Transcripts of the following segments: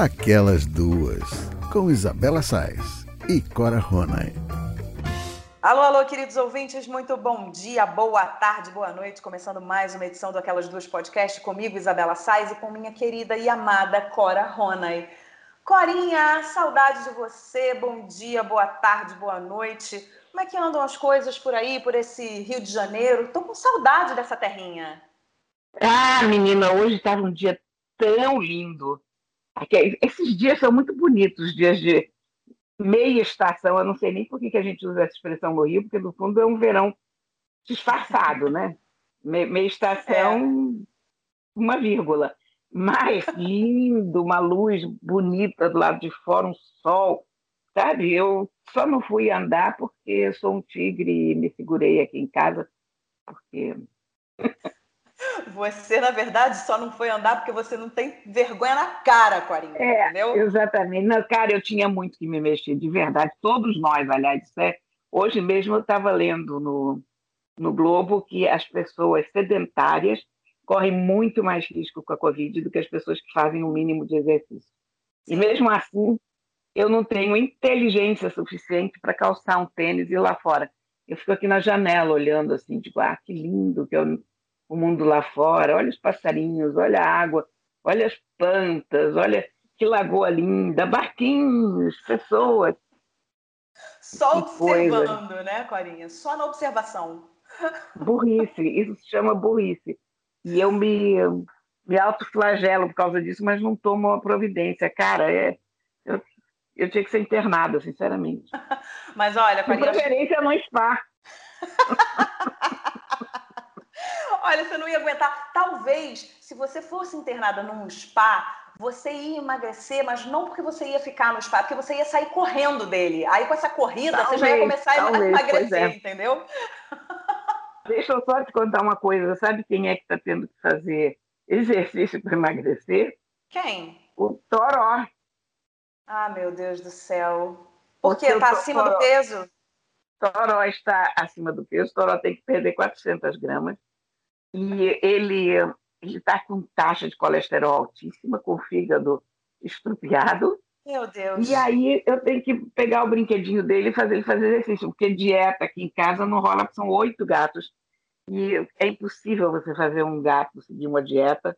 Aquelas Duas, com Isabela Sais e Cora Ronay. Alô, alô, queridos ouvintes, muito bom dia, boa tarde, boa noite. Começando mais uma edição do Aquelas Duas Podcast comigo, Isabela Sais, e com minha querida e amada Cora Ronay. Corinha, saudade de você, bom dia, boa tarde, boa noite. Como é que andam as coisas por aí, por esse Rio de Janeiro? Tô com saudade dessa terrinha. Ah, menina, hoje estava um dia tão lindo. Esses dias são muito bonitos, os dias de meia estação. Eu não sei nem por que a gente usa essa expressão no Rio, porque no fundo é um verão disfarçado, né? Meia estação, é. uma vírgula. Mas lindo, uma luz bonita do lado de fora, um sol. Sabe, eu só não fui andar porque eu sou um tigre e me segurei aqui em casa, porque você, na verdade, só não foi andar porque você não tem vergonha na cara, Corinha, é, entendeu? Exatamente. Não, cara, eu tinha muito que me mexer, de verdade. Todos nós, aliás. É, hoje mesmo eu estava lendo no, no Globo que as pessoas sedentárias correm muito mais risco com a Covid do que as pessoas que fazem o mínimo de exercício. Sim. E mesmo assim, eu não tenho inteligência suficiente para calçar um tênis e ir lá fora. Eu fico aqui na janela olhando assim, digo, ah, que lindo que eu o mundo lá fora, olha os passarinhos, olha a água, olha as plantas, olha que lagoa linda, barquinhos, pessoas. Só observando, coisa. né, Corinha? Só na observação. Burrice, isso se chama burrice. E eu me, me autoflagelo por causa disso, mas não tomo uma providência. Cara, é, eu, eu tinha que ser internada, sinceramente. Mas olha, Corinha. De preferência no spa. Olha, você não ia aguentar. Talvez, se você fosse internada num spa, você ia emagrecer, mas não porque você ia ficar no spa, porque você ia sair correndo dele. Aí com essa corrida, talvez, você já ia começar talvez, a emagrecer, é. entendeu? Deixa eu só te contar uma coisa. Sabe quem é que está tendo que fazer exercício para emagrecer? Quem? O Toró. Ah, meu Deus do céu. Por quê? Está acima do peso? Toró está acima do peso. Toró tem que perder 400 gramas e ele está com taxa de colesterol altíssima, com o fígado estrupiado. Meu Deus. E aí eu tenho que pegar o brinquedinho dele e fazer ele fazer exercício, porque dieta aqui em casa não rola, são oito gatos. E é impossível você fazer um gato seguir uma dieta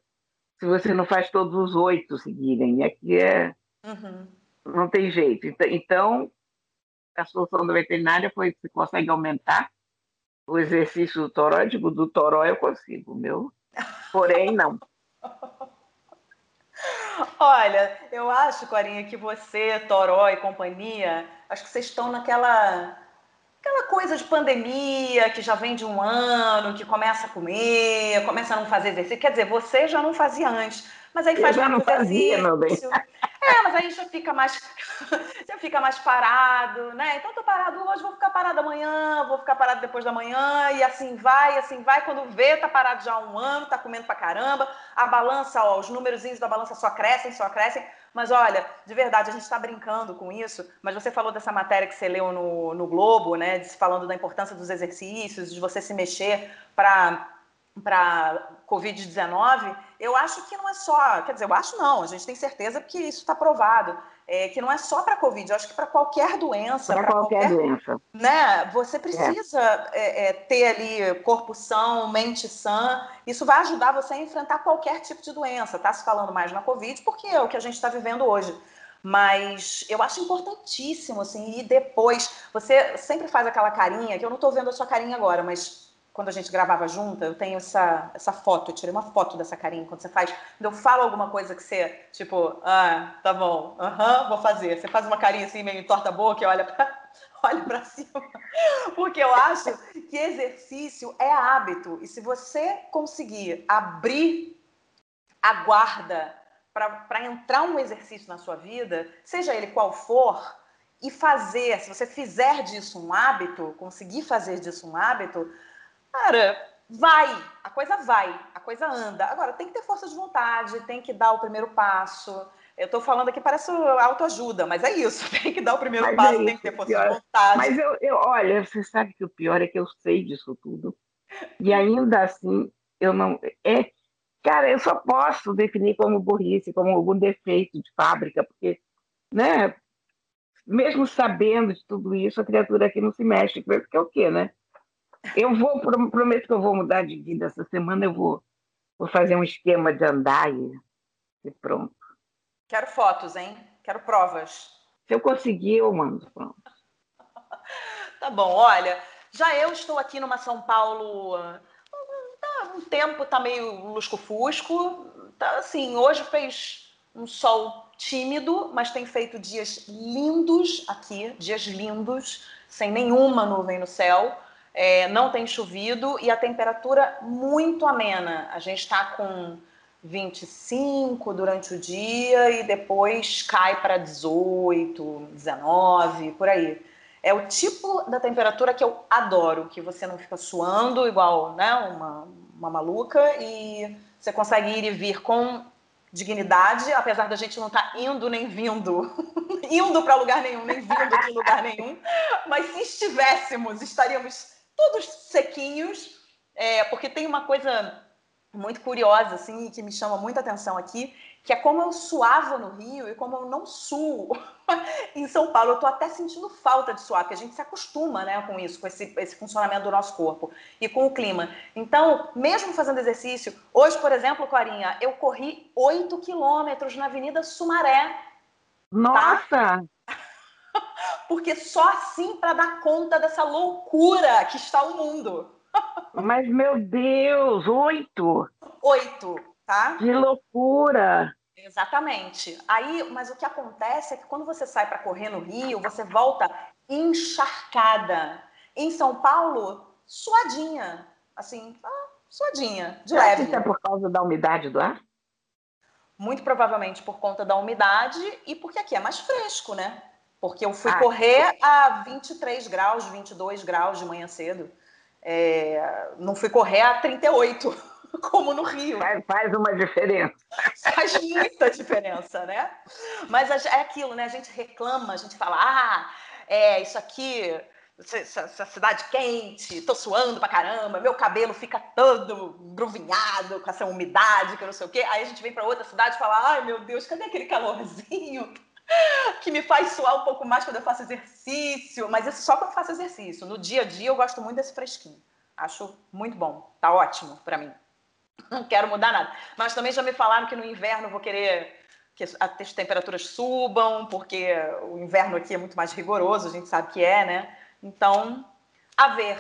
se você não faz todos os oito seguirem. E aqui é. Uhum. Não tem jeito. Então, a solução da veterinária foi se consegue aumentar o exercício do toró, eu digo, do toró eu consigo, meu. Porém, não. Olha, eu acho, Corinha, que você, Toró e companhia, acho que vocês estão naquela aquela coisa de pandemia que já vem de um ano, que começa a comer, começa a não fazer exercício. Quer dizer, você já não fazia antes, mas aí faz eu já não fazia, meu bem. É, mas aí já fica mais, já fica mais parado, né? Então tô parado hoje, vou ficar parado amanhã, vou ficar parado depois da manhã, e assim vai, assim vai. Quando vê, tá parado já há um ano, tá comendo pra caramba. A balança, ó, os númerozinhos da balança só crescem, só crescem. Mas olha, de verdade, a gente está brincando com isso, mas você falou dessa matéria que você leu no, no Globo, né? Falando da importância dos exercícios, de você se mexer para para Covid-19, eu acho que não é só, quer dizer, eu acho não, a gente tem certeza que isso está provado, é, que não é só para Covid, eu acho que para qualquer doença. Para qualquer, qualquer, doença. Né, você precisa é. É, ter ali corpo são, mente sã, isso vai ajudar você a enfrentar qualquer tipo de doença. Está se falando mais na Covid porque é o que a gente está vivendo hoje. Mas eu acho importantíssimo, assim, e depois, você sempre faz aquela carinha, que eu não estou vendo a sua carinha agora, mas quando a gente gravava junto, eu tenho essa, essa foto, eu tirei uma foto dessa carinha quando você faz. Quando eu falo alguma coisa que você, tipo, ah, tá bom, aham, vou fazer. Você faz uma carinha assim, meio torta a boca e olha pra, olha pra cima. Porque eu acho que exercício é hábito. E se você conseguir abrir a guarda para entrar um exercício na sua vida, seja ele qual for, e fazer, se você fizer disso um hábito, conseguir fazer disso um hábito, Cara, vai, a coisa vai, a coisa anda. Agora, tem que ter força de vontade, tem que dar o primeiro passo. Eu estou falando aqui, parece autoajuda, mas é isso, tem que dar o primeiro mas passo, é tem que ter força pior. de vontade. Mas eu, eu, olha, você sabe que o pior é que eu sei disso tudo. E ainda assim, eu não. É, Cara, eu só posso definir como burrice, como algum defeito de fábrica, porque, né? Mesmo sabendo de tudo isso, a criatura aqui não se mexe, porque é o quê, né? Eu vou, prometo que eu vou mudar de vida essa semana, eu vou, vou fazer um esquema de andar e, e pronto. Quero fotos, hein? Quero provas. Se eu conseguir, eu mando. Pronto. tá bom, olha, já eu estou aqui numa São Paulo um tempo tá meio lusco-fusco. Tá, assim, hoje fez um sol tímido, mas tem feito dias lindos aqui, dias lindos, sem nenhuma nuvem no céu. É, não tem chovido e a temperatura muito amena. A gente está com 25 durante o dia e depois cai para 18, 19, por aí. É o tipo da temperatura que eu adoro, que você não fica suando igual né, uma, uma maluca e você consegue ir e vir com dignidade, apesar da gente não estar tá indo nem vindo, indo para lugar nenhum, nem vindo de lugar nenhum. Mas se estivéssemos, estaríamos todos sequinhos, é, porque tem uma coisa muito curiosa, assim, que me chama muita atenção aqui, que é como eu suava no Rio e como eu não suo em São Paulo. Eu estou até sentindo falta de suar, porque a gente se acostuma né, com isso, com esse, esse funcionamento do nosso corpo e com o clima. Então, mesmo fazendo exercício, hoje, por exemplo, Corinha, eu corri 8 quilômetros na Avenida Sumaré. Tá? Nossa! Tá? Porque só assim para dar conta dessa loucura que está o mundo. Mas, meu Deus, oito! Oito, tá? Que loucura! Exatamente. Aí, mas o que acontece é que quando você sai para correr no Rio, você volta encharcada. Em São Paulo, suadinha. Assim, ah, suadinha, de Será leve. Isso é por causa da umidade do ar? Muito provavelmente por conta da umidade e porque aqui é mais fresco, né? Porque eu fui ah, correr a 23 graus, 22 graus de manhã cedo. É, não fui correr a 38, como no Rio. Faz, faz uma diferença. Faz muita diferença, né? Mas é aquilo, né? A gente reclama, a gente fala, ah, é isso aqui, essa, cidade quente, tô suando pra caramba, meu cabelo fica todo gruvinhado com essa umidade, que eu não sei o quê. Aí a gente vem para outra cidade e fala, ai meu Deus, cadê aquele calorzinho? Que me faz suar um pouco mais quando eu faço exercício, mas isso só quando eu faço exercício. No dia a dia eu gosto muito desse fresquinho. Acho muito bom. Tá ótimo para mim. Não quero mudar nada. Mas também já me falaram que no inverno eu vou querer que as temperaturas subam, porque o inverno aqui é muito mais rigoroso, a gente sabe que é, né? Então, a ver.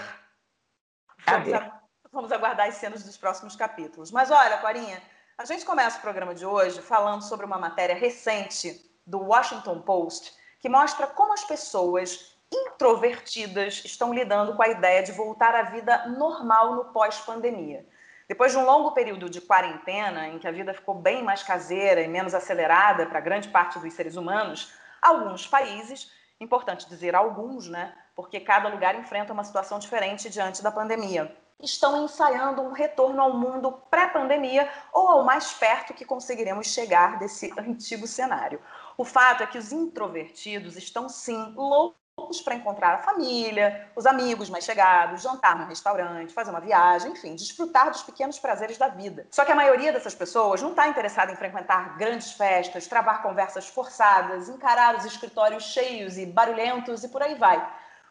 Vamos, a, vamos aguardar as cenas dos próximos capítulos. Mas olha, Corinha, a gente começa o programa de hoje falando sobre uma matéria recente do Washington Post, que mostra como as pessoas introvertidas estão lidando com a ideia de voltar à vida normal no pós-pandemia. Depois de um longo período de quarentena, em que a vida ficou bem mais caseira e menos acelerada para grande parte dos seres humanos, alguns países, importante dizer alguns, né, porque cada lugar enfrenta uma situação diferente diante da pandemia, estão ensaiando um retorno ao mundo pré-pandemia ou ao mais perto que conseguiremos chegar desse antigo cenário. O fato é que os introvertidos estão sim loucos para encontrar a família, os amigos mais chegados, jantar no restaurante, fazer uma viagem, enfim, desfrutar dos pequenos prazeres da vida. Só que a maioria dessas pessoas não está interessada em frequentar grandes festas, travar conversas forçadas, encarar os escritórios cheios e barulhentos e por aí vai.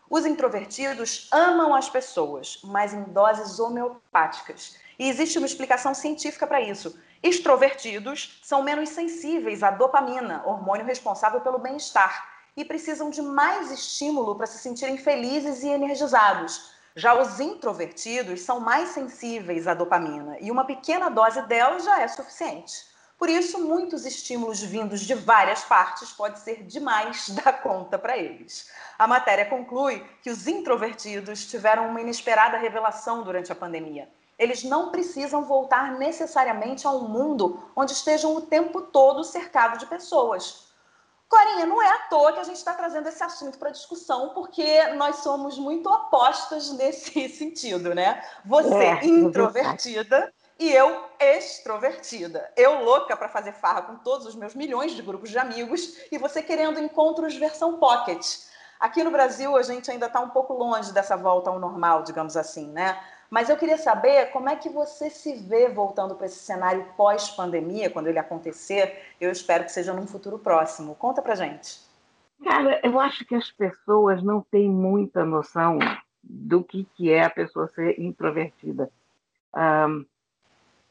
Os introvertidos amam as pessoas, mas em doses homeopáticas. E existe uma explicação científica para isso. Extrovertidos são menos sensíveis à dopamina, hormônio responsável pelo bem-estar, e precisam de mais estímulo para se sentirem felizes e energizados. Já os introvertidos são mais sensíveis à dopamina, e uma pequena dose dela já é suficiente. Por isso, muitos estímulos vindos de várias partes pode ser demais da conta para eles. A matéria conclui que os introvertidos tiveram uma inesperada revelação durante a pandemia eles não precisam voltar necessariamente a um mundo onde estejam o tempo todo cercados de pessoas. Corinha, não é à toa que a gente está trazendo esse assunto para discussão, porque nós somos muito opostas nesse sentido, né? Você é, é introvertida e eu extrovertida. Eu louca para fazer farra com todos os meus milhões de grupos de amigos e você querendo encontros versão pocket. Aqui no Brasil a gente ainda está um pouco longe dessa volta ao normal, digamos assim, né? Mas eu queria saber como é que você se vê voltando para esse cenário pós-pandemia, quando ele acontecer. Eu espero que seja num futuro próximo. Conta pra gente. Cara, eu acho que as pessoas não têm muita noção do que, que é a pessoa ser introvertida. Um,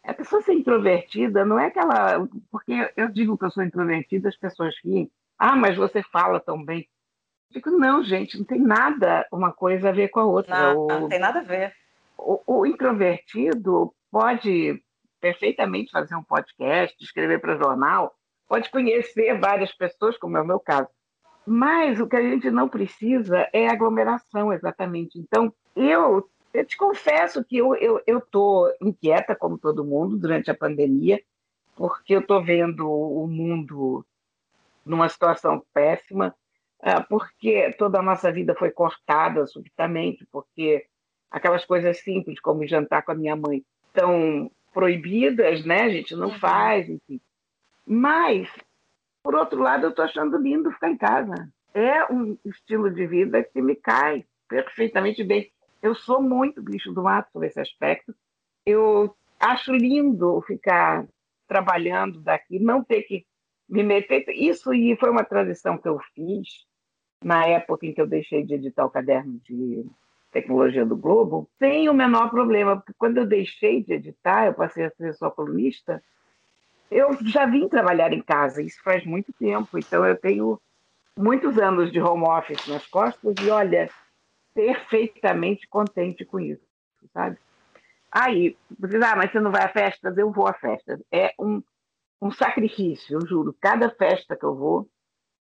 a pessoa ser introvertida não é aquela. Porque eu digo que eu sou introvertida, as pessoas riem. Ah, mas você fala tão bem. Eu digo, não, gente, não tem nada uma coisa a ver com a outra. Não, não tem nada a ver. O, o introvertido pode perfeitamente fazer um podcast, escrever para jornal, pode conhecer várias pessoas, como é o meu caso. Mas o que a gente não precisa é aglomeração, exatamente. Então, eu, eu te confesso que eu estou eu, eu inquieta, como todo mundo, durante a pandemia, porque eu estou vendo o mundo numa situação péssima, ah, porque toda a nossa vida foi cortada subitamente, porque aquelas coisas simples como jantar com a minha mãe estão proibidas, né? A gente não uhum. faz, enfim. Mas, por outro lado, eu estou achando lindo ficar em casa. É um estilo de vida que me cai perfeitamente bem. Eu sou muito bicho do mato sobre esse aspecto. Eu acho lindo ficar trabalhando daqui, não ter que me meter. Isso e foi uma transição que eu fiz na época em que eu deixei de editar o caderno de tecnologia do Globo, sem o menor problema, porque quando eu deixei de editar, eu passei a ser só colunista, eu já vim trabalhar em casa, isso faz muito tempo, então eu tenho muitos anos de home office nas costas e, olha, perfeitamente contente com isso, sabe? Aí, você diz, ah, mas você não vai a festas? Eu vou a festas. É um, um sacrifício, eu juro. Cada festa que eu vou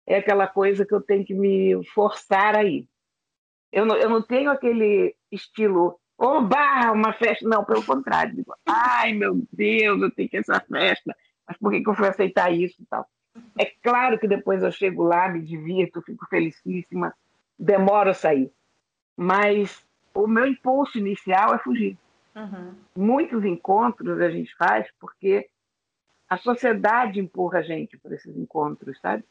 é aquela coisa que eu tenho que me forçar aí. Eu não, eu não tenho aquele estilo, oba, uma festa. Não, pelo contrário. Digo, Ai, meu Deus, eu tenho que essa festa. Mas por que, que eu fui aceitar isso e tal? É claro que depois eu chego lá, me divirto, fico felicíssima, demoro a sair. Mas o meu impulso inicial é fugir. Uhum. Muitos encontros a gente faz porque a sociedade empurra a gente para esses encontros, sabe?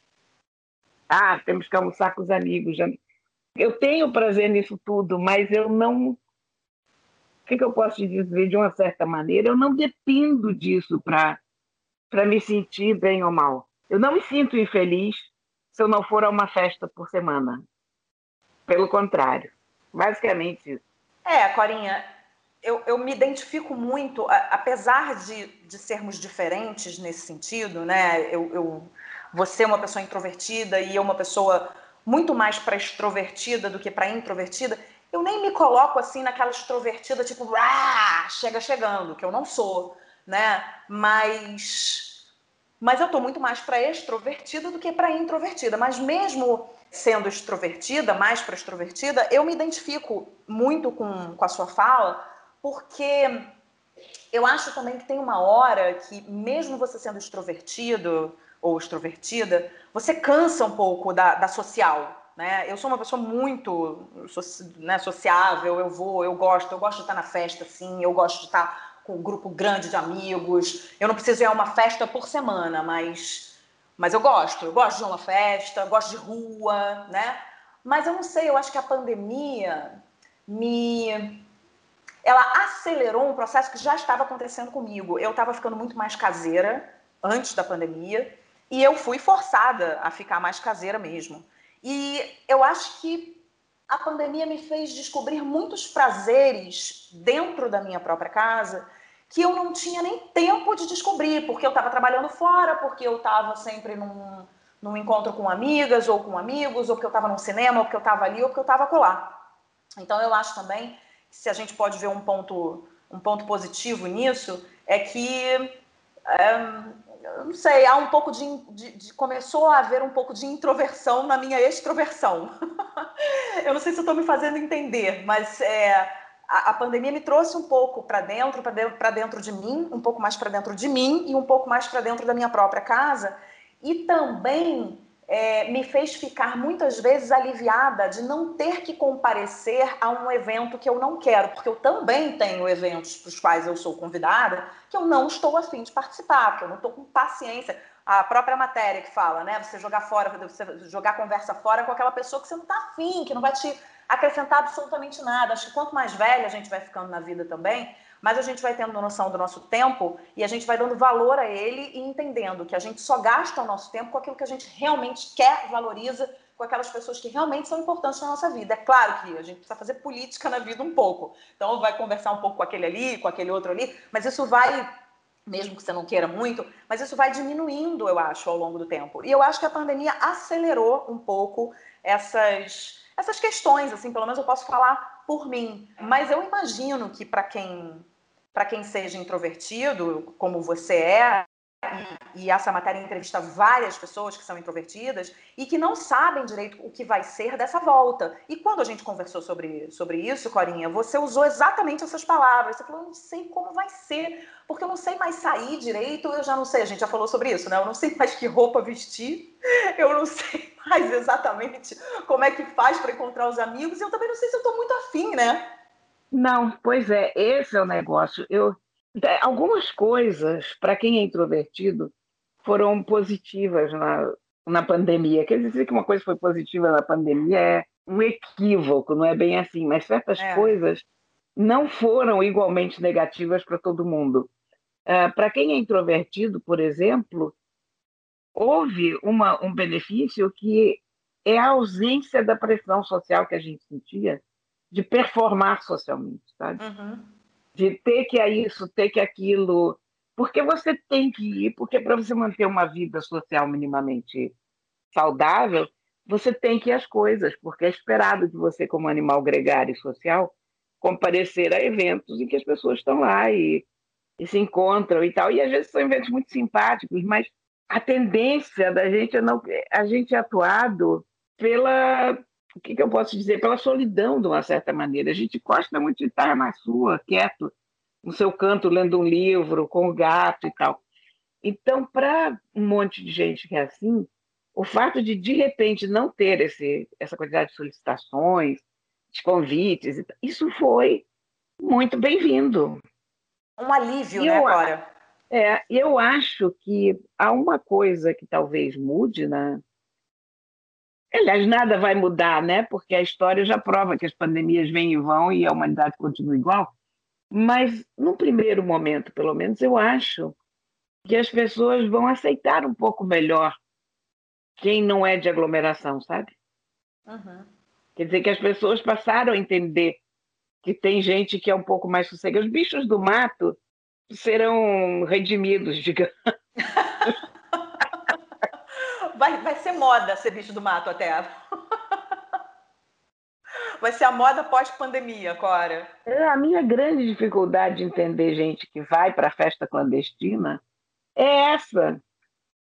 Ah, temos que almoçar com os amigos. Eu tenho prazer nisso tudo, mas eu não. O que, que eu posso te dizer de uma certa maneira? Eu não dependo disso para me sentir bem ou mal. Eu não me sinto infeliz se eu não for a uma festa por semana. Pelo contrário. Basicamente isso. É, Corinha, eu, eu me identifico muito, apesar de, de sermos diferentes nesse sentido, né? Eu, eu, você é uma pessoa introvertida e eu uma pessoa muito mais para extrovertida do que para introvertida, eu nem me coloco assim naquela extrovertida tipo, ah, chega chegando, que eu não sou, né? Mas mas eu tô muito mais para extrovertida do que para introvertida, mas mesmo sendo extrovertida, mais para extrovertida, eu me identifico muito com, com a sua fala, porque eu acho também que tem uma hora que, mesmo você sendo extrovertido, ou extrovertida, você cansa um pouco da, da social. Né? Eu sou uma pessoa muito né, sociável, eu vou, eu gosto, eu gosto de estar na festa, sim, eu gosto de estar com um grupo grande de amigos. Eu não preciso ir a uma festa por semana, mas, mas eu gosto, eu gosto de uma festa, gosto de rua, né? Mas eu não sei, eu acho que a pandemia me ela acelerou um processo que já estava acontecendo comigo. Eu estava ficando muito mais caseira antes da pandemia e eu fui forçada a ficar mais caseira mesmo. E eu acho que a pandemia me fez descobrir muitos prazeres dentro da minha própria casa que eu não tinha nem tempo de descobrir, porque eu estava trabalhando fora, porque eu estava sempre num, num encontro com amigas ou com amigos, ou porque eu estava no cinema, ou porque eu estava ali, ou porque eu estava colar. Então eu acho também que se a gente pode ver um ponto, um ponto positivo nisso, é que é, eu não sei, há um pouco de, de, de, começou a haver um pouco de introversão na minha extroversão. eu não sei se estou me fazendo entender, mas é, a, a, pandemia me trouxe um pouco para dentro, para dentro de mim, um pouco mais para dentro de mim e um pouco mais para dentro da minha própria casa. E também é, me fez ficar muitas vezes aliviada de não ter que comparecer a um evento que eu não quero, porque eu também tenho eventos para os quais eu sou convidada que eu não estou afim de participar, que eu não estou com paciência. A própria matéria que fala, né? Você jogar fora, você jogar conversa fora com aquela pessoa que você não está afim, que não vai te acrescentar absolutamente nada. Acho que quanto mais velha a gente vai ficando na vida também, mais a gente vai tendo noção do nosso tempo e a gente vai dando valor a ele e entendendo que a gente só gasta o nosso tempo com aquilo que a gente realmente quer, valoriza, com aquelas pessoas que realmente são importantes na nossa vida. É claro que a gente precisa fazer política na vida um pouco. Então vai conversar um pouco com aquele ali, com aquele outro ali, mas isso vai mesmo que você não queira muito, mas isso vai diminuindo, eu acho, ao longo do tempo. E eu acho que a pandemia acelerou um pouco essas essas questões, assim, pelo menos eu posso falar por mim. Mas eu imagino que para quem para quem seja introvertido, como você é, e, essa matéria entrevista várias pessoas que são introvertidas e que não sabem direito o que vai ser dessa volta. E quando a gente conversou sobre, sobre isso, Corinha, você usou exatamente essas palavras. Você falou, eu não sei como vai ser, porque eu não sei mais sair direito, eu já não sei, a gente já falou sobre isso, né? Eu não sei mais que roupa vestir, eu não sei mais exatamente como é que faz para encontrar os amigos, e eu também não sei se eu estou muito afim, né? Não, pois é, esse é o negócio. Eu é, algumas coisas, para quem é introvertido, foram positivas na, na pandemia. Quer dizer que uma coisa foi positiva na pandemia é um equívoco, não é bem assim, mas certas é. coisas não foram igualmente negativas para todo mundo. Uh, para quem é introvertido, por exemplo, houve uma, um benefício que é a ausência da pressão social que a gente sentia de performar socialmente, sabe? Uhum de ter que isso, ter que aquilo, porque você tem que ir, porque para você manter uma vida social minimamente saudável, você tem que ir às coisas, porque é esperado de você, como animal gregário e social, comparecer a eventos em que as pessoas estão lá e, e se encontram e tal. E às vezes são eventos muito simpáticos, mas a tendência da gente é não a gente é atuado pela o que, que, eu posso dizer? Pela solidão, de uma certa maneira. A gente gosta muito de estar na sua, quieto, no seu canto, lendo um livro, com o gato e tal. Então, para um monte de gente que é assim, o fato de, de repente, não ter esse, essa quantidade de solicitações, de convites, isso foi muito bem-vindo. Um alívio, e né, Cora? É, eu acho que há uma coisa que talvez mude na, Aliás, nada vai mudar, né? Porque a história já prova que as pandemias vêm e vão e a humanidade continua igual. Mas, no primeiro momento, pelo menos, eu acho que as pessoas vão aceitar um pouco melhor quem não é de aglomeração, sabe? Uhum. Quer dizer que as pessoas passaram a entender que tem gente que é um pouco mais sossegada. Os bichos do mato serão redimidos, digamos. vai, vai ser moda ser bicho do mato até. Vai ser a moda pós-pandemia, Cora. É, a minha grande dificuldade de entender gente que vai para a festa clandestina é essa.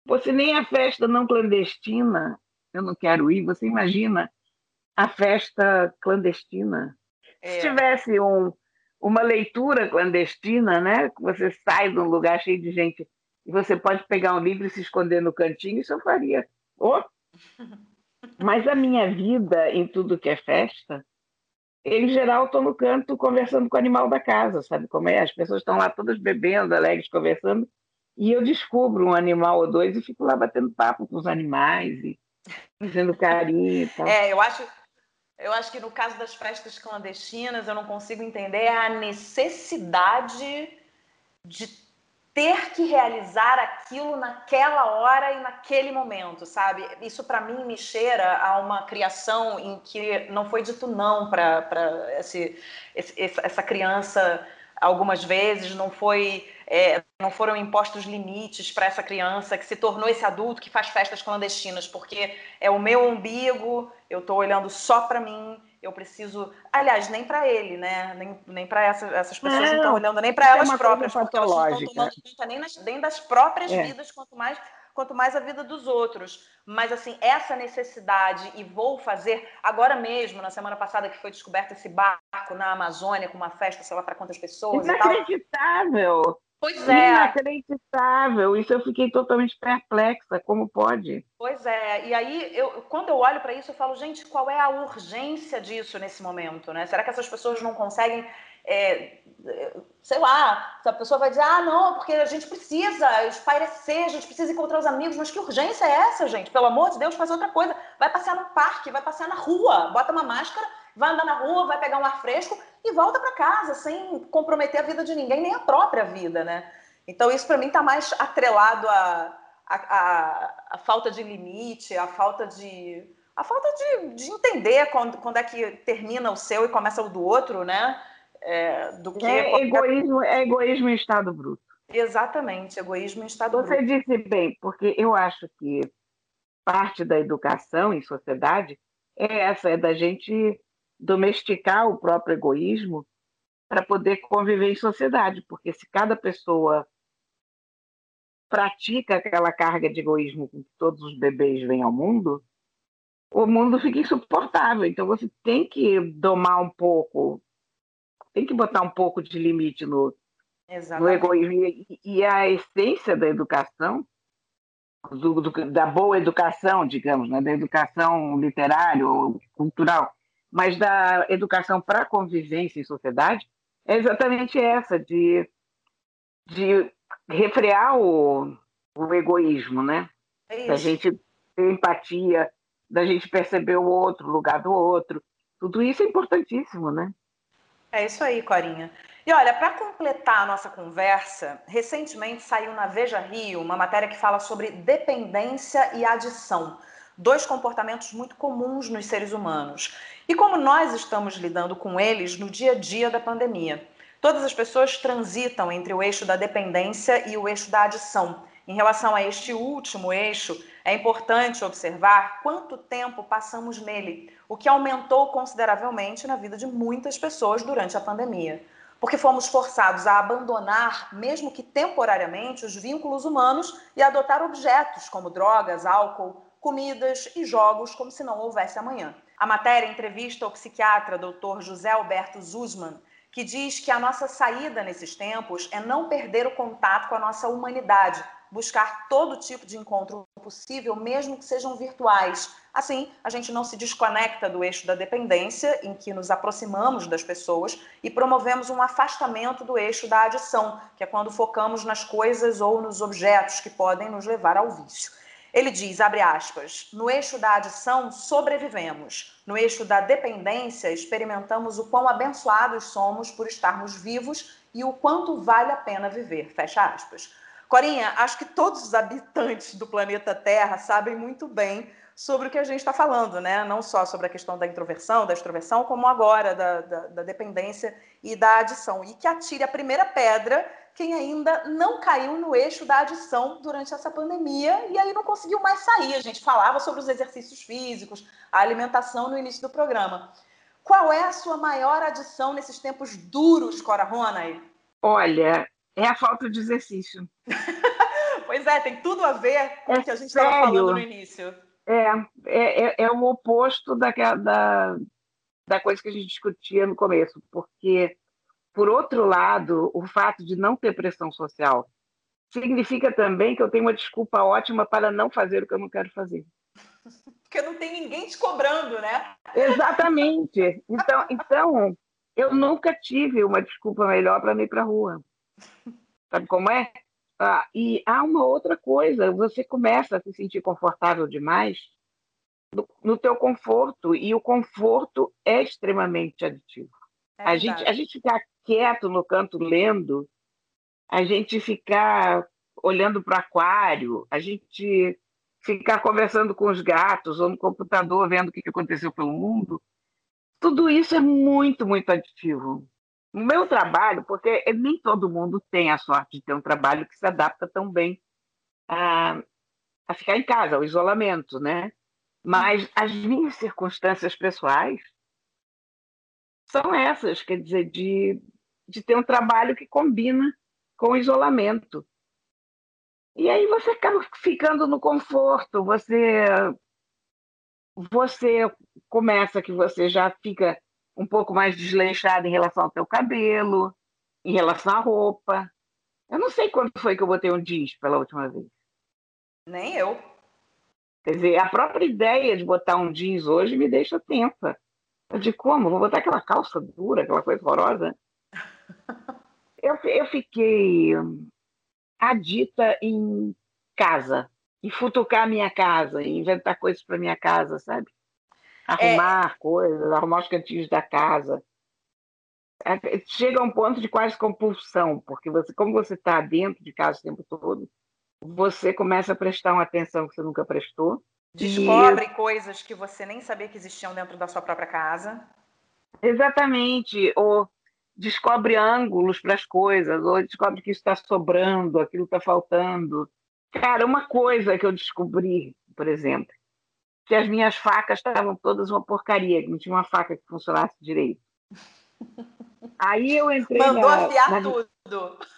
Você nem a festa não clandestina, eu não quero ir, você imagina a festa clandestina. É. Se tivesse um, uma leitura clandestina, né? Você sai de um lugar cheio de gente e você pode pegar um livro e se esconder no cantinho, isso eu faria. Oh! Mas a minha vida em tudo que é festa, em geral, estou no canto conversando com o animal da casa, sabe como é? As pessoas estão lá todas bebendo, alegres, conversando, e eu descubro um animal ou dois e fico lá batendo papo com os animais e fazendo carinho e tal. É, eu acho, eu acho que no caso das festas clandestinas, eu não consigo entender a necessidade de ter que realizar aquilo naquela hora e naquele momento, sabe? Isso para mim me cheira a uma criação em que não foi dito não para essa criança algumas vezes, não foi é, não foram impostos limites para essa criança que se tornou esse adulto que faz festas clandestinas, porque é o meu umbigo, eu estou olhando só para mim, eu preciso. Aliás, nem para ele, né? Nem, nem para essa, essas pessoas não estão olhando nem para é elas próprias, porque elas não estão tomando conta nem, nas, nem das próprias é. vidas, quanto mais, quanto mais a vida dos outros. Mas, assim, essa necessidade, e vou fazer agora mesmo, na semana passada que foi descoberto esse barco na Amazônia, com uma festa, sei lá para quantas pessoas. Inacreditável! Pois é. Inacreditável. Isso eu fiquei totalmente perplexa. Como pode? Pois é. E aí, eu, quando eu olho para isso, eu falo, gente, qual é a urgência disso nesse momento? Né? Será que essas pessoas não conseguem. É, sei lá, a pessoa vai dizer, ah, não, porque a gente precisa espairecer, a gente precisa encontrar os amigos, mas que urgência é essa, gente? Pelo amor de Deus, faz outra coisa. Vai passear no parque, vai passear na rua, bota uma máscara vai andar na rua, vai pegar um ar fresco e volta para casa sem comprometer a vida de ninguém, nem a própria vida, né? Então isso para mim está mais atrelado à a, a, falta de limite, a falta de a falta de, de entender quando, quando é que termina o seu e começa o do outro, né? É, do que é, qualquer... egoísmo, é egoísmo em estado bruto. Exatamente, egoísmo em estado Você bruto. Você disse bem, porque eu acho que parte da educação em sociedade é essa, é da gente domesticar o próprio egoísmo para poder conviver em sociedade, porque se cada pessoa pratica aquela carga de egoísmo com que todos os bebês vêm ao mundo, o mundo fica insuportável. Então você tem que domar um pouco, tem que botar um pouco de limite no, no egoísmo. E, e, a essência da educação, do, do, da boa educação, digamos, né? da educação literária ou cultural, mas da educação para a convivência em sociedade, é exatamente essa, de, de refrear o, o egoísmo, né? É da gente ter empatia, da gente perceber o outro, o lugar do outro. Tudo isso é importantíssimo, né? É isso aí, Corinha. E olha, para completar a nossa conversa, recentemente saiu na Veja Rio uma matéria que fala sobre dependência e adição, dois comportamentos muito comuns nos seres humanos. E como nós estamos lidando com eles no dia a dia da pandemia. Todas as pessoas transitam entre o eixo da dependência e o eixo da adição. Em relação a este último eixo, é importante observar quanto tempo passamos nele, o que aumentou consideravelmente na vida de muitas pessoas durante a pandemia. Porque fomos forçados a abandonar, mesmo que temporariamente, os vínculos humanos e adotar objetos como drogas, álcool, comidas e jogos como se não houvesse amanhã. A matéria entrevista o psiquiatra Dr. José Alberto Zuzman, que diz que a nossa saída nesses tempos é não perder o contato com a nossa humanidade, buscar todo tipo de encontro possível, mesmo que sejam virtuais. Assim, a gente não se desconecta do eixo da dependência, em que nos aproximamos das pessoas, e promovemos um afastamento do eixo da adição, que é quando focamos nas coisas ou nos objetos que podem nos levar ao vício. Ele diz, abre aspas, no eixo da adição sobrevivemos, no eixo da dependência experimentamos o quão abençoados somos por estarmos vivos e o quanto vale a pena viver, fecha aspas. Corinha, acho que todos os habitantes do planeta Terra sabem muito bem sobre o que a gente está falando, né? Não só sobre a questão da introversão, da extroversão, como agora da, da, da dependência e da adição. E que atire a primeira pedra quem ainda não caiu no eixo da adição durante essa pandemia e aí não conseguiu mais sair. A gente falava sobre os exercícios físicos, a alimentação no início do programa. Qual é a sua maior adição nesses tempos duros, Cora Ronay? Olha, é a falta de exercício. pois é, tem tudo a ver com é o que a gente estava falando no início. É, é, é, é o oposto da, da, da coisa que a gente discutia no começo, porque, por outro lado, o fato de não ter pressão social significa também que eu tenho uma desculpa ótima para não fazer o que eu não quero fazer. Porque não tem ninguém te cobrando, né? Exatamente. Então, então eu nunca tive uma desculpa melhor para ir para a rua. Sabe como é? Ah, e há uma outra coisa, você começa a se sentir confortável demais no, no teu conforto, e o conforto é extremamente aditivo. É a, gente, a gente ficar quieto no canto lendo, a gente ficar olhando para o aquário, a gente ficar conversando com os gatos ou no computador vendo o que aconteceu pelo mundo, tudo isso é muito, muito aditivo. No meu trabalho, porque nem todo mundo tem a sorte de ter um trabalho que se adapta tão bem a, a ficar em casa, ao isolamento, né? Mas as minhas circunstâncias pessoais são essas, quer dizer, de, de ter um trabalho que combina com o isolamento. E aí você acaba ficando no conforto, você você começa que você já fica um pouco mais desleixada em relação ao teu cabelo, em relação à roupa. Eu não sei quando foi que eu botei um jeans pela última vez. Nem eu. Quer dizer, a própria ideia de botar um jeans hoje me deixa tensa. Eu digo, como? Vou botar aquela calça dura, aquela coisa horrorosa? eu, eu fiquei adita em casa, em futucar minha casa, em inventar coisas para minha casa, sabe? Arrumar é... coisas, arrumar os cantinhos da casa. É, chega a um ponto de quase compulsão, porque você, como você está dentro de casa o tempo todo, você começa a prestar uma atenção que você nunca prestou. Descobre e... coisas que você nem sabia que existiam dentro da sua própria casa. Exatamente. Ou descobre ângulos para as coisas, ou descobre que isso está sobrando, aquilo está faltando. Cara, uma coisa que eu descobri, por exemplo, que as minhas facas estavam todas uma porcaria, que não tinha uma faca que funcionasse direito. Aí eu entrei. Mandou na, afiar na... tudo.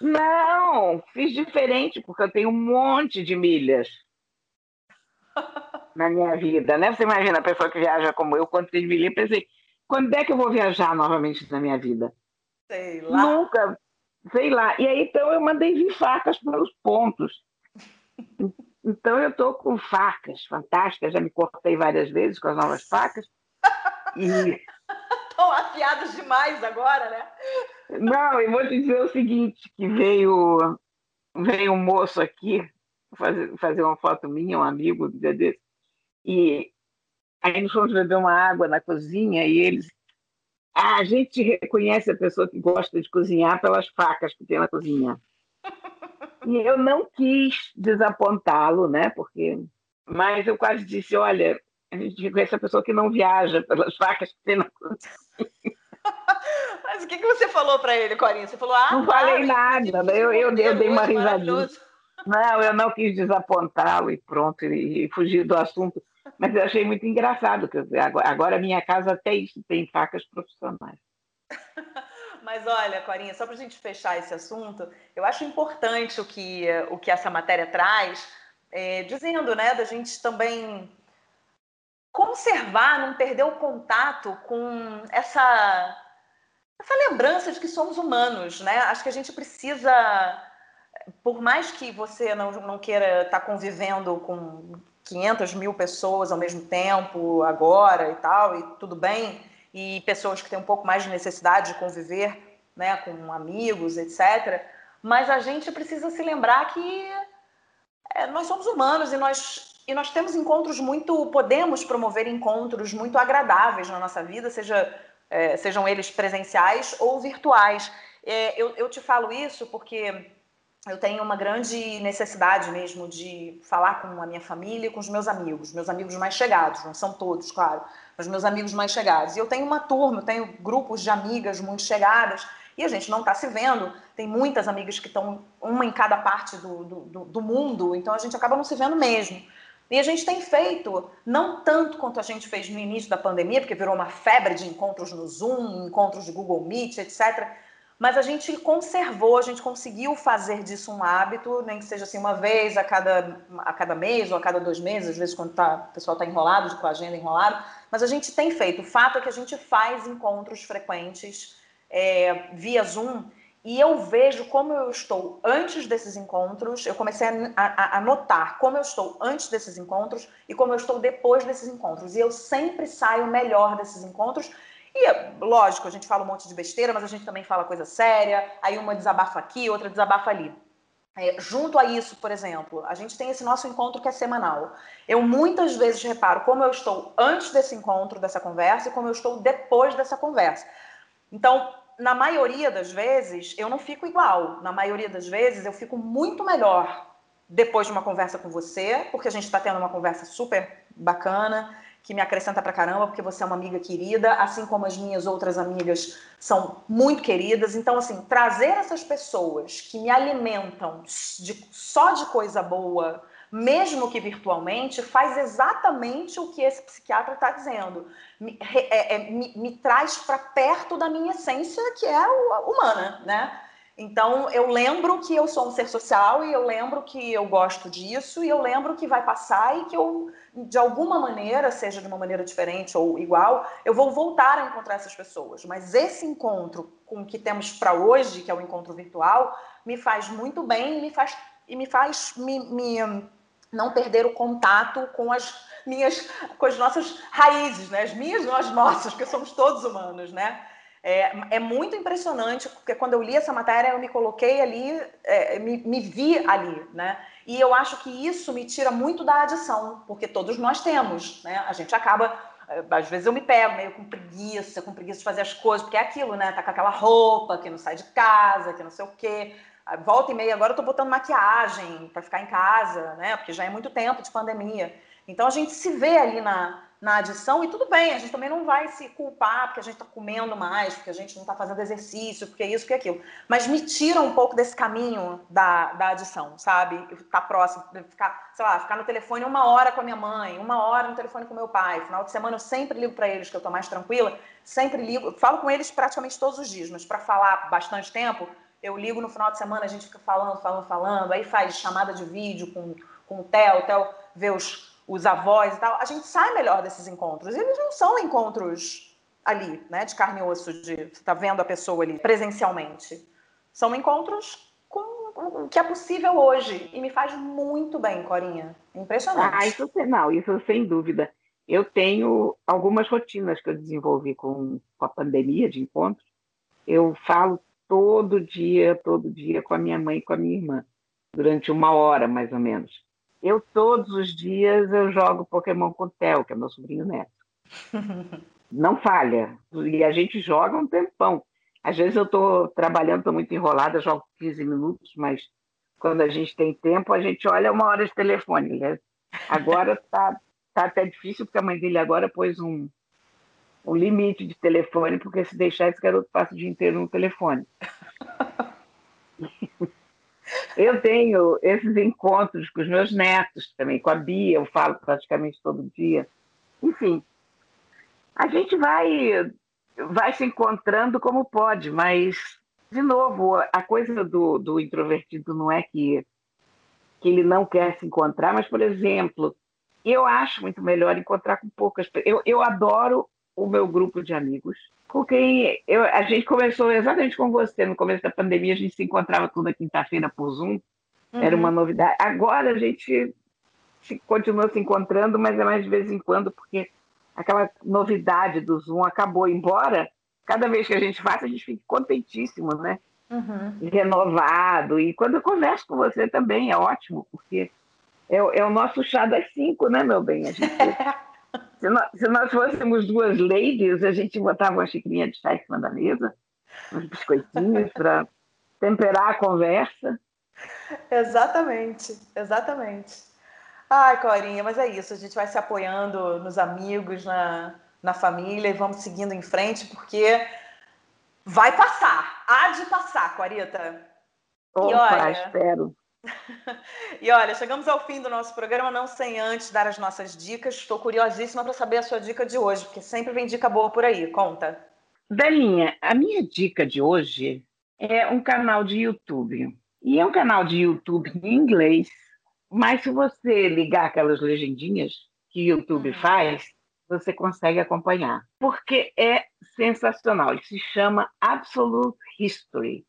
Não, fiz diferente, porque eu tenho um monte de milhas na minha vida, né? Você imagina a pessoa que viaja como eu, quanto tem milha, pensei, quando é que eu vou viajar novamente na minha vida? Sei lá. Nunca, sei lá. E aí então eu mandei vir facas pelos pontos. Então eu estou com facas fantásticas, já me cortei várias vezes com as novas facas. E estão afiados demais agora, né? Não, eu vou te dizer o seguinte, que veio, veio um moço aqui fazer, fazer uma foto minha, um amigo do dia desse, e aí nós fomos beber uma água na cozinha e eles ah, a gente reconhece a pessoa que gosta de cozinhar pelas facas que tem na cozinha. E eu não quis desapontá-lo, né? Porque, mas eu quase disse, olha, a gente reconhece a pessoa que não viaja pelas facas que tem na cozinha. Mas o que, que você falou para ele, Corinha? Você falou, ah, não falei nada, eu, eu, eu dei uma risadinha. Não, eu não quis desapontá-lo e pronto, e, e fugir do assunto. Mas eu achei muito engraçado, que agora, minha casa até isso tem facas profissionais. Mas olha, Corinha, só para a gente fechar esse assunto, eu acho importante o que, o que essa matéria traz, é, dizendo né, da gente também conservar, não perder o contato com essa, essa lembrança de que somos humanos, né? Acho que a gente precisa, por mais que você não, não queira estar tá convivendo com 500 mil pessoas ao mesmo tempo, agora e tal, e tudo bem, e pessoas que têm um pouco mais de necessidade de conviver né, com amigos, etc. Mas a gente precisa se lembrar que é, nós somos humanos e nós e nós temos encontros muito, podemos promover encontros muito agradáveis na nossa vida, seja, é, sejam eles presenciais ou virtuais. É, eu, eu te falo isso porque eu tenho uma grande necessidade mesmo de falar com a minha família e com os meus amigos, meus amigos mais chegados, não são todos, claro, mas meus amigos mais chegados. E eu tenho uma turma, eu tenho grupos de amigas muito chegadas e a gente não está se vendo. Tem muitas amigas que estão, uma em cada parte do, do, do mundo, então a gente acaba não se vendo mesmo. E a gente tem feito, não tanto quanto a gente fez no início da pandemia, porque virou uma febre de encontros no Zoom, encontros de Google Meet, etc. Mas a gente conservou, a gente conseguiu fazer disso um hábito, nem que seja assim uma vez a cada, a cada mês ou a cada dois meses, às vezes quando tá, o pessoal está enrolado, com a agenda enrolada. Mas a gente tem feito. O fato é que a gente faz encontros frequentes é, via Zoom e eu vejo como eu estou antes desses encontros, eu comecei a, a, a, notar como eu estou antes desses encontros e como eu estou depois desses encontros. E eu sempre saio melhor desses encontros. E, lógico, a gente fala um monte de besteira, mas a gente também fala coisa séria. Aí uma desabafa aqui, outra desabafa ali. É, junto a isso, por exemplo, a gente tem esse nosso encontro que é semanal. Eu muitas vezes reparo como eu estou antes desse encontro, dessa conversa, e como eu estou depois dessa conversa. Então, na maioria das vezes, eu não fico igual. Na maioria das vezes, eu fico muito melhor depois de uma conversa com você, porque a gente está tendo uma conversa super bacana, que me acrescenta pra caramba, porque você é uma amiga querida, assim como as minhas outras amigas são muito queridas. Então, assim, trazer essas pessoas que me alimentam de, só de coisa boa, mesmo que virtualmente, faz exatamente o que esse psiquiatra está dizendo. Me, é, é, me, me traz para perto da minha essência, que é humana, né? Então, eu lembro que eu sou um ser social e eu lembro que eu gosto disso e eu lembro que vai passar e que eu, de alguma maneira, seja de uma maneira diferente ou igual, eu vou voltar a encontrar essas pessoas. Mas esse encontro com o que temos para hoje, que é o encontro virtual, me faz muito bem e me faz, e me faz me, me não perder o contato com as minhas, com as nossas raízes, né? As minhas, as nossas, porque somos todos humanos, né? É, é muito impressionante, porque quando eu li essa matéria, eu me coloquei ali, é, me, me vi ali, né? E eu acho que isso me tira muito da adição, porque todos nós temos, né? A gente acaba às vezes eu me pego meio com preguiça, com preguiça de fazer as coisas, porque é aquilo, né? Tá com aquela roupa que não sai de casa, que não sei o quê. Volta e meia, agora eu tô botando maquiagem para ficar em casa, né? Porque já é muito tempo de pandemia. Então a gente se vê ali na, na adição e tudo bem, a gente também não vai se culpar porque a gente está comendo mais, porque a gente não está fazendo exercício, porque isso, porque aquilo. Mas me tira um pouco desse caminho da, da adição, sabe? Ficar próximo, ficar, sei lá, ficar no telefone uma hora com a minha mãe, uma hora no telefone com meu pai. Final de semana eu sempre ligo para eles que eu estou mais tranquila, sempre ligo, falo com eles praticamente todos os dias, mas para falar bastante tempo, eu ligo no final de semana, a gente fica falando, falando, falando, aí faz chamada de vídeo com, com o Theo, o Theo vê os os avós e tal, a gente sai melhor desses encontros. Eles não são encontros ali, né, de carne e osso, de tá vendo a pessoa ali presencialmente. São encontros com o que é possível hoje e me faz muito bem, Corinha. Impressionante. Ah, isso não, isso sem dúvida. Eu tenho algumas rotinas que eu desenvolvi com, com a pandemia de encontros. Eu falo todo dia, todo dia com a minha mãe e com a minha irmã, durante uma hora mais ou menos. Eu, todos os dias, eu jogo Pokémon com o Theo, que é meu sobrinho neto. Não falha. E a gente joga um tempão. Às vezes eu estou trabalhando, estou muito enrolada, jogo 15 minutos, mas quando a gente tem tempo, a gente olha uma hora de telefone. Né? Agora está tá até difícil, porque a mãe dele agora pôs um, um limite de telefone, porque se deixar esse garoto passa o dia inteiro no telefone. Eu tenho esses encontros com os meus netos também, com a Bia, eu falo praticamente todo dia. Enfim, a gente vai, vai se encontrando como pode, mas, de novo, a coisa do, do introvertido não é que, que ele não quer se encontrar, mas, por exemplo, eu acho muito melhor encontrar com poucas pessoas. Eu, eu adoro o meu grupo de amigos, com quem eu, a gente começou exatamente com você. No começo da pandemia, a gente se encontrava toda quinta-feira por Zoom, uhum. era uma novidade. Agora a gente se, continua se encontrando, mas é mais de vez em quando, porque aquela novidade do Zoom acabou. Embora cada vez que a gente faça, a gente fique contentíssimo, né? Uhum. Renovado. E quando eu converso com você também, é ótimo, porque é, é o nosso chá das cinco, né, meu bem? A gente Se nós, se nós fôssemos duas ladies, a gente botava uma xicrinha de chá em cima da mesa, uns biscoitinhos para temperar a conversa. Exatamente, exatamente. Ai, Corinha, mas é isso, a gente vai se apoiando nos amigos, na, na família e vamos seguindo em frente, porque vai passar, há de passar, Corita. Opa, e olha, espero. E olha, chegamos ao fim do nosso programa, não sem antes dar as nossas dicas. Estou curiosíssima para saber a sua dica de hoje, porque sempre vem dica boa por aí. Conta. Belinha, a minha dica de hoje é um canal de YouTube. E é um canal de YouTube em inglês, mas se você ligar aquelas legendinhas que o YouTube uhum. faz, você consegue acompanhar. Porque é sensacional. Ele se chama Absolute History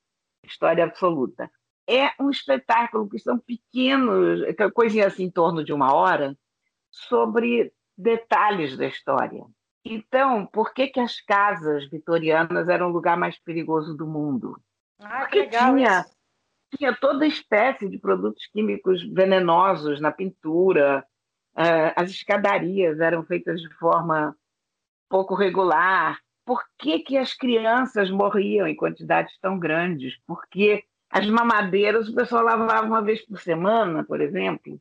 História Absoluta é um espetáculo que são pequenos, coisinhas assim em torno de uma hora, sobre detalhes da história. Então, por que, que as casas vitorianas eram o lugar mais perigoso do mundo? Ah, Porque tinha, isso. tinha toda espécie de produtos químicos venenosos na pintura, uh, as escadarias eram feitas de forma pouco regular. Por que, que as crianças morriam em quantidades tão grandes? Porque as mamadeiras o pessoal lavava uma vez por semana, por exemplo.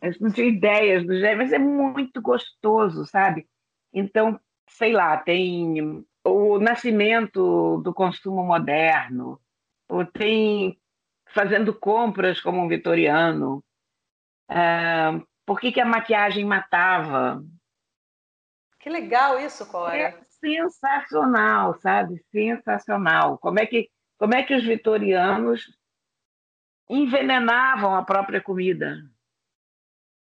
Eu não tinha ideias do jeito, mas é muito gostoso, sabe? Então, sei lá, tem o nascimento do consumo moderno, ou tem fazendo compras como um vitoriano. Uh, por que, que a maquiagem matava? Que legal isso, Cora. É sensacional, sabe? Sensacional. Como é que como é que os vitorianos envenenavam a própria comida?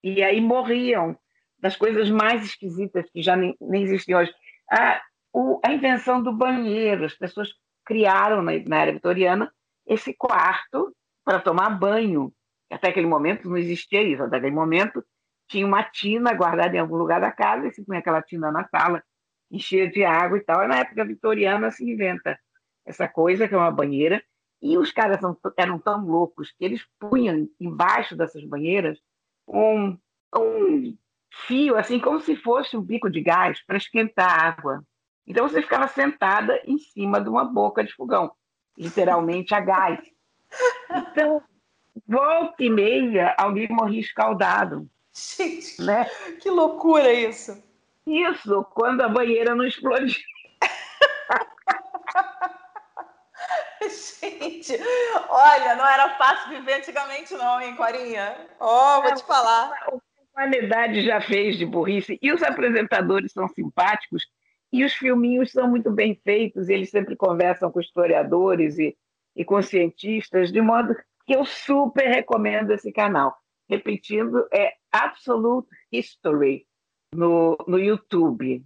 E aí morriam das coisas mais esquisitas que já nem, nem existiam hoje. A, o, a invenção do banheiro. As pessoas criaram na, na era vitoriana esse quarto para tomar banho. Até aquele momento não existia isso. Até aquele momento tinha uma tina guardada em algum lugar da casa e se punha aquela tina na sala, enchia de água e tal. E na época vitoriana se inventa essa coisa que é uma banheira, e os caras são, eram tão loucos que eles punham embaixo dessas banheiras um, um fio, assim como se fosse um bico de gás para esquentar a água. Então você ficava sentada em cima de uma boca de fogão, literalmente a gás. Então, volta e meia, alguém morria escaldado. Gente, né? que loucura isso! Isso, quando a banheira não explodiu. Gente, olha, não era fácil viver antigamente, não, hein, Corinha? Ó, oh, vou te falar. A humanidade já fez de burrice. E os apresentadores são simpáticos e os filminhos são muito bem feitos. Eles sempre conversam com historiadores e, e com cientistas, de modo que eu super recomendo esse canal. Repetindo, é Absolute History no, no YouTube.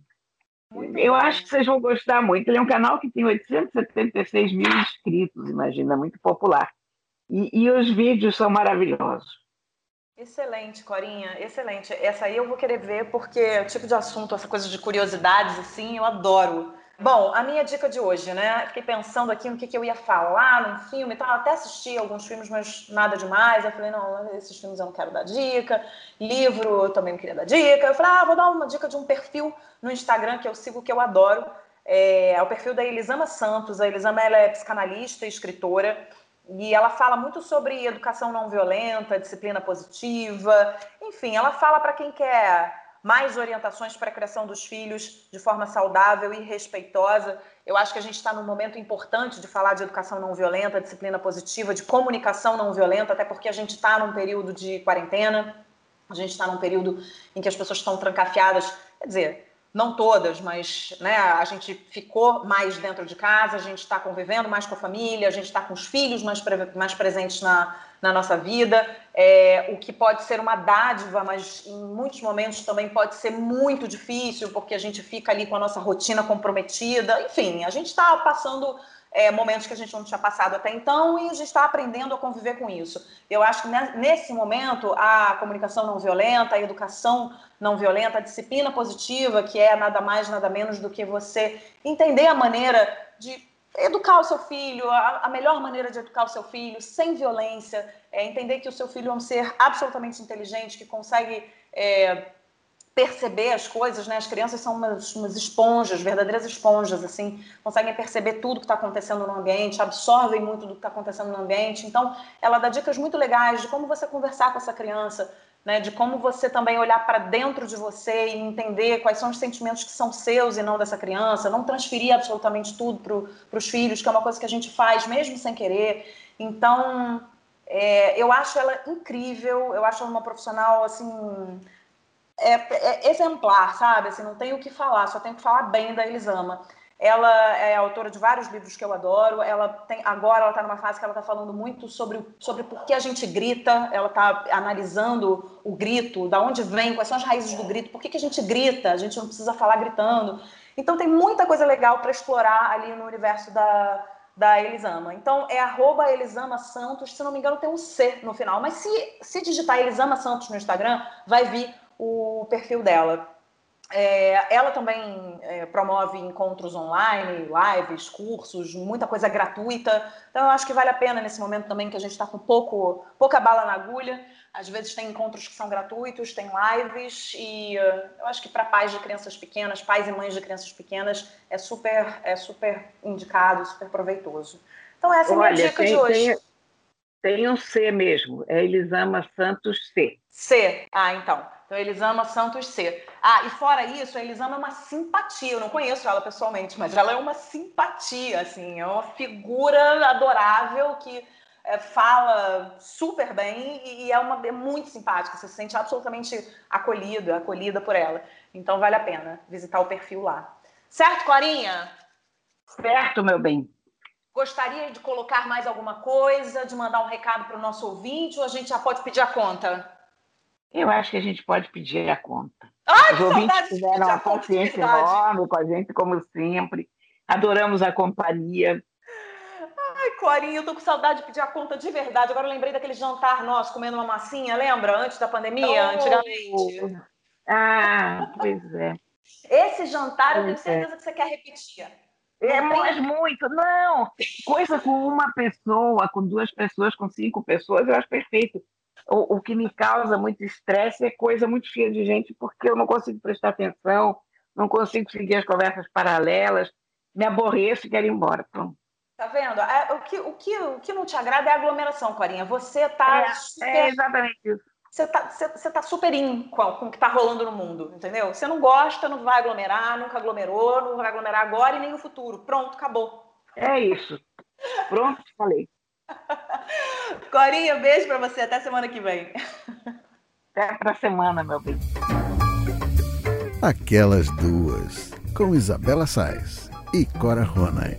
Muito eu bom. acho que vocês vão gostar muito. Ele é um canal que tem 876 mil inscritos, imagina, muito popular. E, e os vídeos são maravilhosos. Excelente, Corinha, excelente. Essa aí eu vou querer ver porque o tipo de assunto, essa coisa de curiosidades, assim, eu adoro. Bom, a minha dica de hoje, né? Fiquei pensando aqui no que, que eu ia falar num filme e tal. Até assisti alguns filmes, mas nada demais. Eu falei, não, esses filmes eu não quero dar dica. Livro eu também não queria dar dica. Eu falei, ah, vou dar uma dica de um perfil no Instagram que eu sigo, que eu adoro. É, é o perfil da Elisama Santos. A Elisama ela é psicanalista e escritora. E ela fala muito sobre educação não violenta, disciplina positiva. Enfim, ela fala para quem quer mais orientações para a criação dos filhos de forma saudável e respeitosa. Eu acho que a gente está num momento importante de falar de educação não violenta, disciplina positiva, de comunicação não violenta, até porque a gente está num período de quarentena, a gente está num período em que as pessoas estão trancafiadas. Quer dizer, não todas, mas né, a gente ficou mais dentro de casa, a gente está convivendo mais com a família, a gente está com os filhos mais, mais presentes na, na nossa vida, é, o que pode ser uma dádiva, mas em muitos momentos também pode ser muito difícil, porque a gente fica ali com a nossa rotina comprometida. Enfim, a gente está passando é, momentos que a gente não tinha passado até então e a gente está aprendendo a conviver com isso. Eu acho que nesse momento a comunicação não violenta, a educação não violenta, a disciplina positiva, que é nada mais, nada menos do que você entender a maneira de educar o seu filho, a, a melhor maneira de educar o seu filho, sem violência, é entender que o seu filho é um ser absolutamente inteligente, que consegue. É, perceber as coisas, né? As crianças são umas, umas esponjas, verdadeiras esponjas, assim, conseguem perceber tudo que está acontecendo no ambiente, absorvem muito do que está acontecendo no ambiente. Então, ela dá dicas muito legais de como você conversar com essa criança, né? De como você também olhar para dentro de você e entender quais são os sentimentos que são seus e não dessa criança, não transferir absolutamente tudo para os filhos, que é uma coisa que a gente faz mesmo sem querer. Então, é, eu acho ela incrível, eu acho ela uma profissional assim é, é, exemplar, sabe? Assim, não tenho o que falar, só tenho que falar bem da Elisama. Ela é autora de vários livros que eu adoro. Ela tem agora ela está numa fase que ela está falando muito sobre sobre por que a gente grita. Ela está analisando o grito, da onde vem, quais são as raízes do grito, por que, que a gente grita? A gente não precisa falar gritando. Então tem muita coisa legal para explorar ali no universo da, da Elisama. Então é arroba Elisama Santos, se não me engano tem um C no final, mas se, se digitar Elisama Santos no Instagram, vai vir o perfil dela. É, ela também é, promove encontros online, lives, cursos, muita coisa gratuita. Então, eu acho que vale a pena nesse momento também que a gente está com pouco, pouca bala na agulha. Às vezes tem encontros que são gratuitos, tem lives, e uh, eu acho que para pais de crianças pequenas, pais e mães de crianças pequenas, é super, é super indicado, super proveitoso. Então, essa Olha, é a minha dica tem, de hoje. Tem, tem um C mesmo, é Elisama Santos C. C, ah, então. Então, Elisama Santos C. Ah, e fora isso, a Elisama é uma simpatia. Eu não conheço ela pessoalmente, mas ela é uma simpatia, assim. É uma figura adorável que é, fala super bem e é, uma, é muito simpática. Você se sente absolutamente acolhida, acolhida por ela. Então, vale a pena visitar o perfil lá. Certo, Corinha? Certo, meu bem. Gostaria de colocar mais alguma coisa, de mandar um recado para o nosso ouvinte ou a gente já pode pedir a conta? Eu acho que a gente pode pedir a conta. Ai, Os ouvintes tiveram uma paciência enorme com a gente, como sempre. Adoramos a companhia. Ai, Corinha, eu tô com saudade de pedir a conta de verdade. Agora eu lembrei daquele jantar nosso comendo uma massinha, lembra? Antes da pandemia, oh. antigamente. Ah, pois é. Esse jantar eu tenho certeza é. que você quer repetir. É, mas muito, não. Coisa com uma pessoa, com duas pessoas, com cinco pessoas, eu acho perfeito. O, o que me causa muito estresse é coisa muito cheia de gente, porque eu não consigo prestar atenção, não consigo seguir as conversas paralelas, me aborreço e quero ir embora. Pronto. Tá vendo? É, o, que, o, que, o que não te agrada é a aglomeração, Corinha. Você tá é, super... É exatamente isso. Você tá, você, você tá super in com, com o que tá rolando no mundo, entendeu? Você não gosta, não vai aglomerar, nunca aglomerou, não vai aglomerar agora e nem no futuro. Pronto, acabou. É isso. Pronto, falei. Corinha, beijo para você. Até semana que vem. Até pra semana, meu bem. Aquelas duas, com Isabela Sais e Cora Ronay.